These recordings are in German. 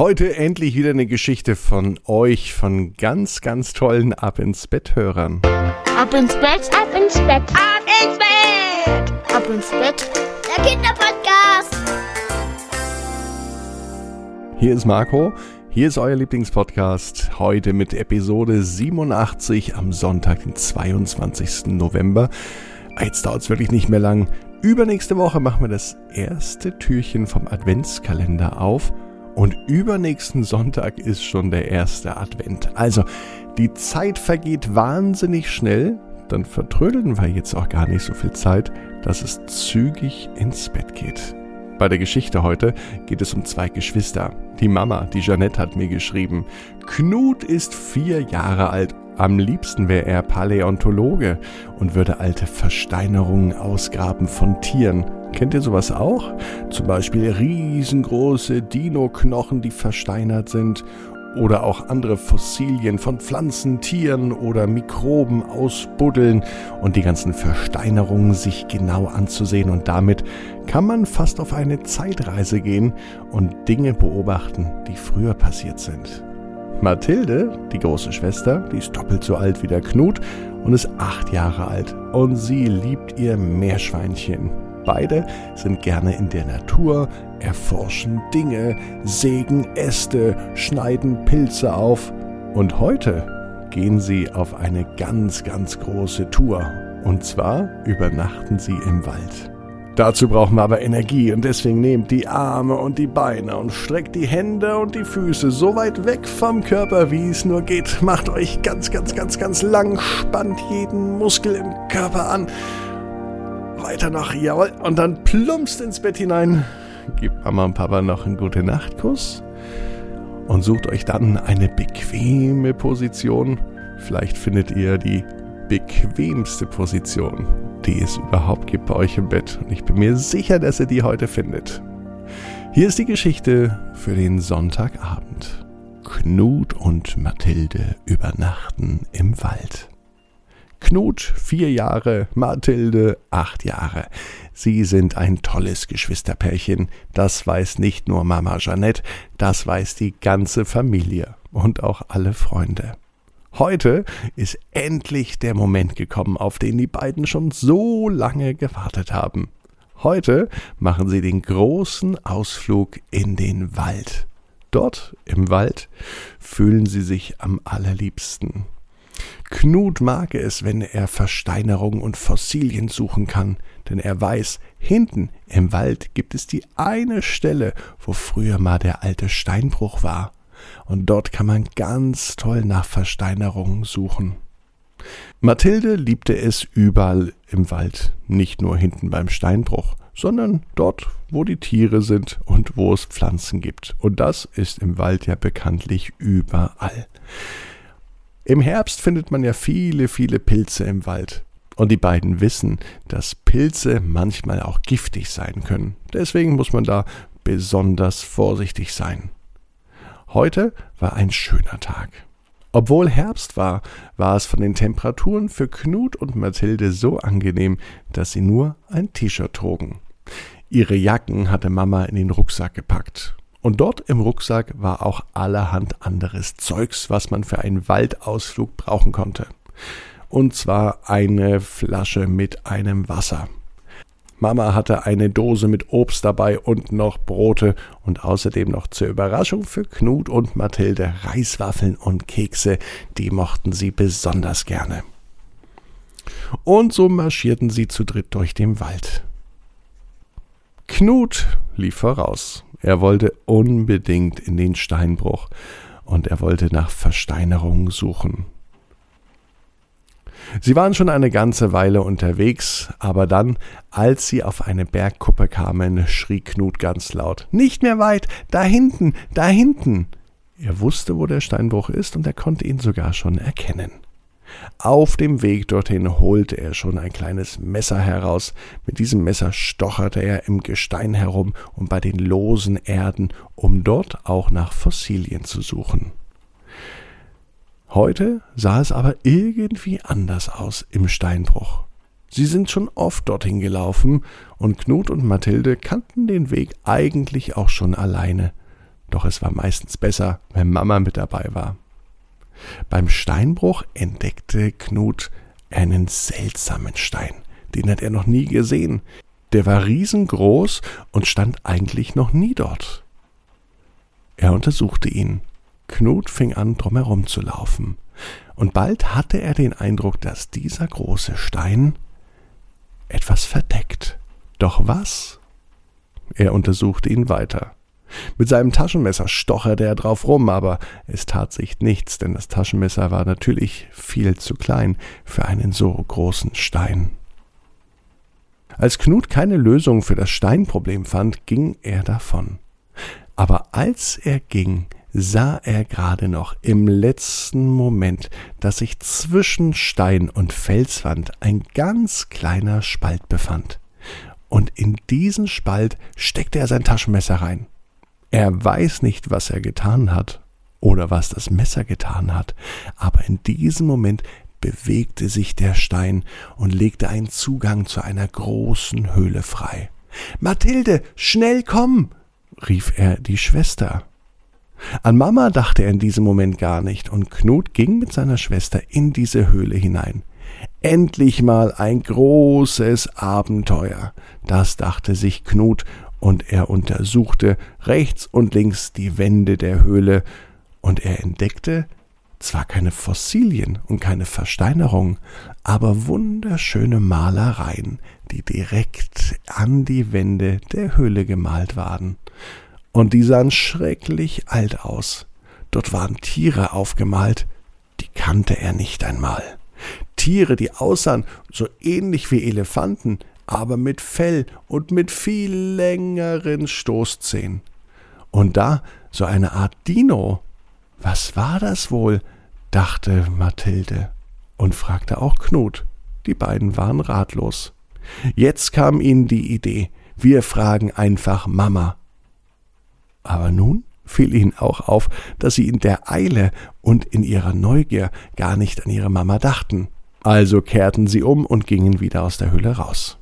Heute endlich wieder eine Geschichte von euch, von ganz, ganz tollen Ab ins Bett Hörern. Ab ins Bett, ab ins Bett, ab ins Bett, ab ins Bett. Der Kinderpodcast. Hier ist Marco, hier ist euer Lieblingspodcast. Heute mit Episode 87 am Sonntag, den 22. November. Jetzt dauert es wirklich nicht mehr lang. Übernächste Woche machen wir das erste Türchen vom Adventskalender auf. Und übernächsten Sonntag ist schon der erste Advent. Also, die Zeit vergeht wahnsinnig schnell. Dann vertrödeln wir jetzt auch gar nicht so viel Zeit, dass es zügig ins Bett geht. Bei der Geschichte heute geht es um zwei Geschwister. Die Mama, die Jeanette, hat mir geschrieben, Knut ist vier Jahre alt am liebsten wäre er Paläontologe und würde alte Versteinerungen ausgraben von Tieren. Kennt ihr sowas auch? Zum Beispiel riesengroße Dino-Knochen, die versteinert sind. Oder auch andere Fossilien von Pflanzen, Tieren oder Mikroben ausbuddeln und die ganzen Versteinerungen sich genau anzusehen. Und damit kann man fast auf eine Zeitreise gehen und Dinge beobachten, die früher passiert sind. Mathilde, die große Schwester, die ist doppelt so alt wie der Knut und ist acht Jahre alt. Und sie liebt ihr Meerschweinchen. Beide sind gerne in der Natur, erforschen Dinge, sägen Äste, schneiden Pilze auf. Und heute gehen sie auf eine ganz, ganz große Tour. Und zwar übernachten sie im Wald. Dazu brauchen wir aber Energie und deswegen nehmt die Arme und die Beine und streckt die Hände und die Füße so weit weg vom Körper, wie es nur geht. Macht euch ganz, ganz, ganz, ganz lang, spannt jeden Muskel im Körper an. Weiter noch, jawohl, und dann plumpst ins Bett hinein. Gebt Mama und Papa noch einen gute Nachtkuss und sucht euch dann eine bequeme Position. Vielleicht findet ihr die bequemste Position die es überhaupt gibt bei euch im Bett. Und ich bin mir sicher, dass ihr die heute findet. Hier ist die Geschichte für den Sonntagabend. Knut und Mathilde übernachten im Wald. Knut vier Jahre, Mathilde acht Jahre. Sie sind ein tolles Geschwisterpärchen. Das weiß nicht nur Mama Jeanette, das weiß die ganze Familie und auch alle Freunde. Heute ist endlich der Moment gekommen, auf den die beiden schon so lange gewartet haben. Heute machen sie den großen Ausflug in den Wald. Dort im Wald fühlen sie sich am allerliebsten. Knut mag es, wenn er Versteinerungen und Fossilien suchen kann, denn er weiß, hinten im Wald gibt es die eine Stelle, wo früher mal der alte Steinbruch war und dort kann man ganz toll nach Versteinerungen suchen. Mathilde liebte es überall im Wald, nicht nur hinten beim Steinbruch, sondern dort, wo die Tiere sind und wo es Pflanzen gibt. Und das ist im Wald ja bekanntlich überall. Im Herbst findet man ja viele, viele Pilze im Wald. Und die beiden wissen, dass Pilze manchmal auch giftig sein können. Deswegen muss man da besonders vorsichtig sein. Heute war ein schöner Tag. Obwohl Herbst war, war es von den Temperaturen für Knut und Mathilde so angenehm, dass sie nur ein T-Shirt trugen. Ihre Jacken hatte Mama in den Rucksack gepackt. Und dort im Rucksack war auch allerhand anderes Zeugs, was man für einen Waldausflug brauchen konnte. Und zwar eine Flasche mit einem Wasser. Mama hatte eine Dose mit Obst dabei und noch Brote und außerdem noch zur Überraschung für Knut und Mathilde Reiswaffeln und Kekse, die mochten sie besonders gerne. Und so marschierten sie zu dritt durch den Wald. Knut lief voraus. Er wollte unbedingt in den Steinbruch und er wollte nach Versteinerungen suchen. Sie waren schon eine ganze Weile unterwegs, aber dann, als sie auf eine Bergkuppe kamen, schrie Knut ganz laut Nicht mehr weit, da hinten, da hinten. Er wusste, wo der Steinbruch ist, und er konnte ihn sogar schon erkennen. Auf dem Weg dorthin holte er schon ein kleines Messer heraus. Mit diesem Messer stocherte er im Gestein herum und bei den losen Erden, um dort auch nach Fossilien zu suchen. Heute sah es aber irgendwie anders aus im Steinbruch. Sie sind schon oft dorthin gelaufen, und Knut und Mathilde kannten den Weg eigentlich auch schon alleine. doch es war meistens besser, wenn Mama mit dabei war. Beim Steinbruch entdeckte Knut einen seltsamen Stein. Den hat er noch nie gesehen. Der war riesengroß und stand eigentlich noch nie dort. Er untersuchte ihn. Knut fing an, drumherum zu laufen. Und bald hatte er den Eindruck, dass dieser große Stein etwas verdeckt. Doch was? Er untersuchte ihn weiter. Mit seinem Taschenmesser stocherte er drauf rum, aber es tat sich nichts, denn das Taschenmesser war natürlich viel zu klein für einen so großen Stein. Als Knut keine Lösung für das Steinproblem fand, ging er davon. Aber als er ging, sah er gerade noch im letzten Moment, dass sich zwischen Stein und Felswand ein ganz kleiner Spalt befand. Und in diesen Spalt steckte er sein Taschenmesser rein. Er weiß nicht, was er getan hat oder was das Messer getan hat, aber in diesem Moment bewegte sich der Stein und legte einen Zugang zu einer großen Höhle frei. Mathilde, schnell komm! rief er die Schwester. An Mama dachte er in diesem Moment gar nicht, und Knut ging mit seiner Schwester in diese Höhle hinein. Endlich mal ein großes Abenteuer, das dachte sich Knut, und er untersuchte rechts und links die Wände der Höhle, und er entdeckte zwar keine Fossilien und keine Versteinerung, aber wunderschöne Malereien, die direkt an die Wände der Höhle gemalt waren und die sahen schrecklich alt aus. Dort waren Tiere aufgemalt, die kannte er nicht einmal. Tiere, die aussahen so ähnlich wie Elefanten, aber mit Fell und mit viel längeren Stoßzähnen. Und da so eine Art Dino. Was war das wohl? dachte Mathilde und fragte auch Knut. Die beiden waren ratlos. Jetzt kam ihnen die Idee, wir fragen einfach Mama. Aber nun fiel ihnen auch auf, dass sie in der Eile und in ihrer Neugier gar nicht an ihre Mama dachten. Also kehrten sie um und gingen wieder aus der Höhle raus.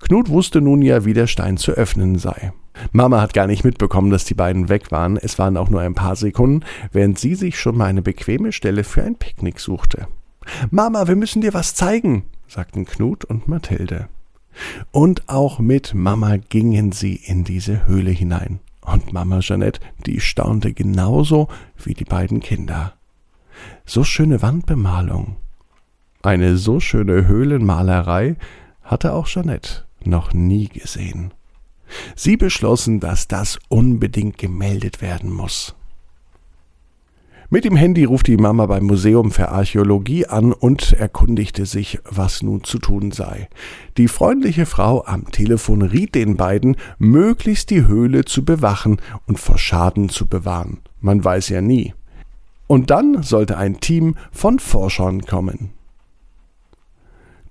Knut wusste nun ja, wie der Stein zu öffnen sei. Mama hat gar nicht mitbekommen, dass die beiden weg waren. Es waren auch nur ein paar Sekunden, während sie sich schon mal eine bequeme Stelle für ein Picknick suchte. Mama, wir müssen dir was zeigen, sagten Knut und Mathilde. Und auch mit Mama gingen sie in diese Höhle hinein. Und Mama Jeanette, die staunte genauso wie die beiden Kinder. So schöne Wandbemalung. Eine so schöne Höhlenmalerei hatte auch Jeanette noch nie gesehen. Sie beschlossen, dass das unbedingt gemeldet werden muss. Mit dem Handy ruft die Mama beim Museum für Archäologie an und erkundigte sich, was nun zu tun sei. Die freundliche Frau am Telefon riet den beiden, möglichst die Höhle zu bewachen und vor Schaden zu bewahren. Man weiß ja nie. Und dann sollte ein Team von Forschern kommen.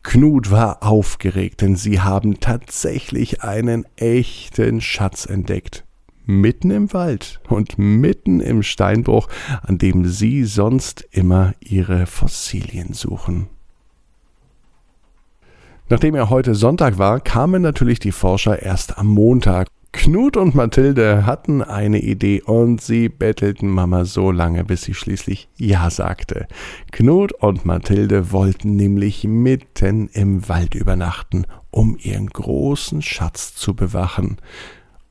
Knut war aufgeregt, denn sie haben tatsächlich einen echten Schatz entdeckt mitten im Wald und mitten im Steinbruch, an dem sie sonst immer ihre Fossilien suchen. Nachdem er heute Sonntag war, kamen natürlich die Forscher erst am Montag. Knut und Mathilde hatten eine Idee und sie bettelten Mama so lange, bis sie schließlich Ja sagte. Knut und Mathilde wollten nämlich mitten im Wald übernachten, um ihren großen Schatz zu bewachen.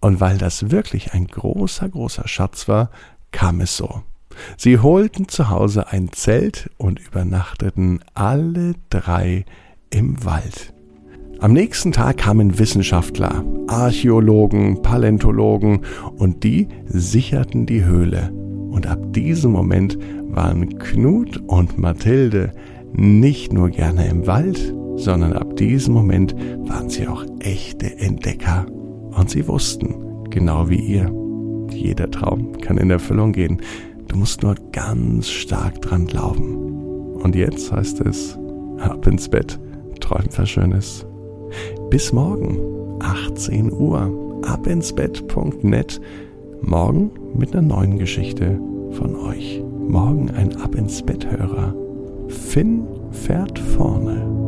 Und weil das wirklich ein großer, großer Schatz war, kam es so. Sie holten zu Hause ein Zelt und übernachteten alle drei im Wald. Am nächsten Tag kamen Wissenschaftler, Archäologen, Paläontologen und die sicherten die Höhle. Und ab diesem Moment waren Knut und Mathilde nicht nur gerne im Wald, sondern ab diesem Moment waren sie auch echte Entdecker und sie wussten, genau wie ihr, jeder Traum kann in Erfüllung gehen. Du musst nur ganz stark dran glauben. Und jetzt heißt es, ab ins Bett, träum was Schönes. Bis morgen, 18 Uhr, abinsbett.net. Morgen mit einer neuen Geschichte von euch. Morgen ein Ab ins Bett Hörer. Finn fährt vorne.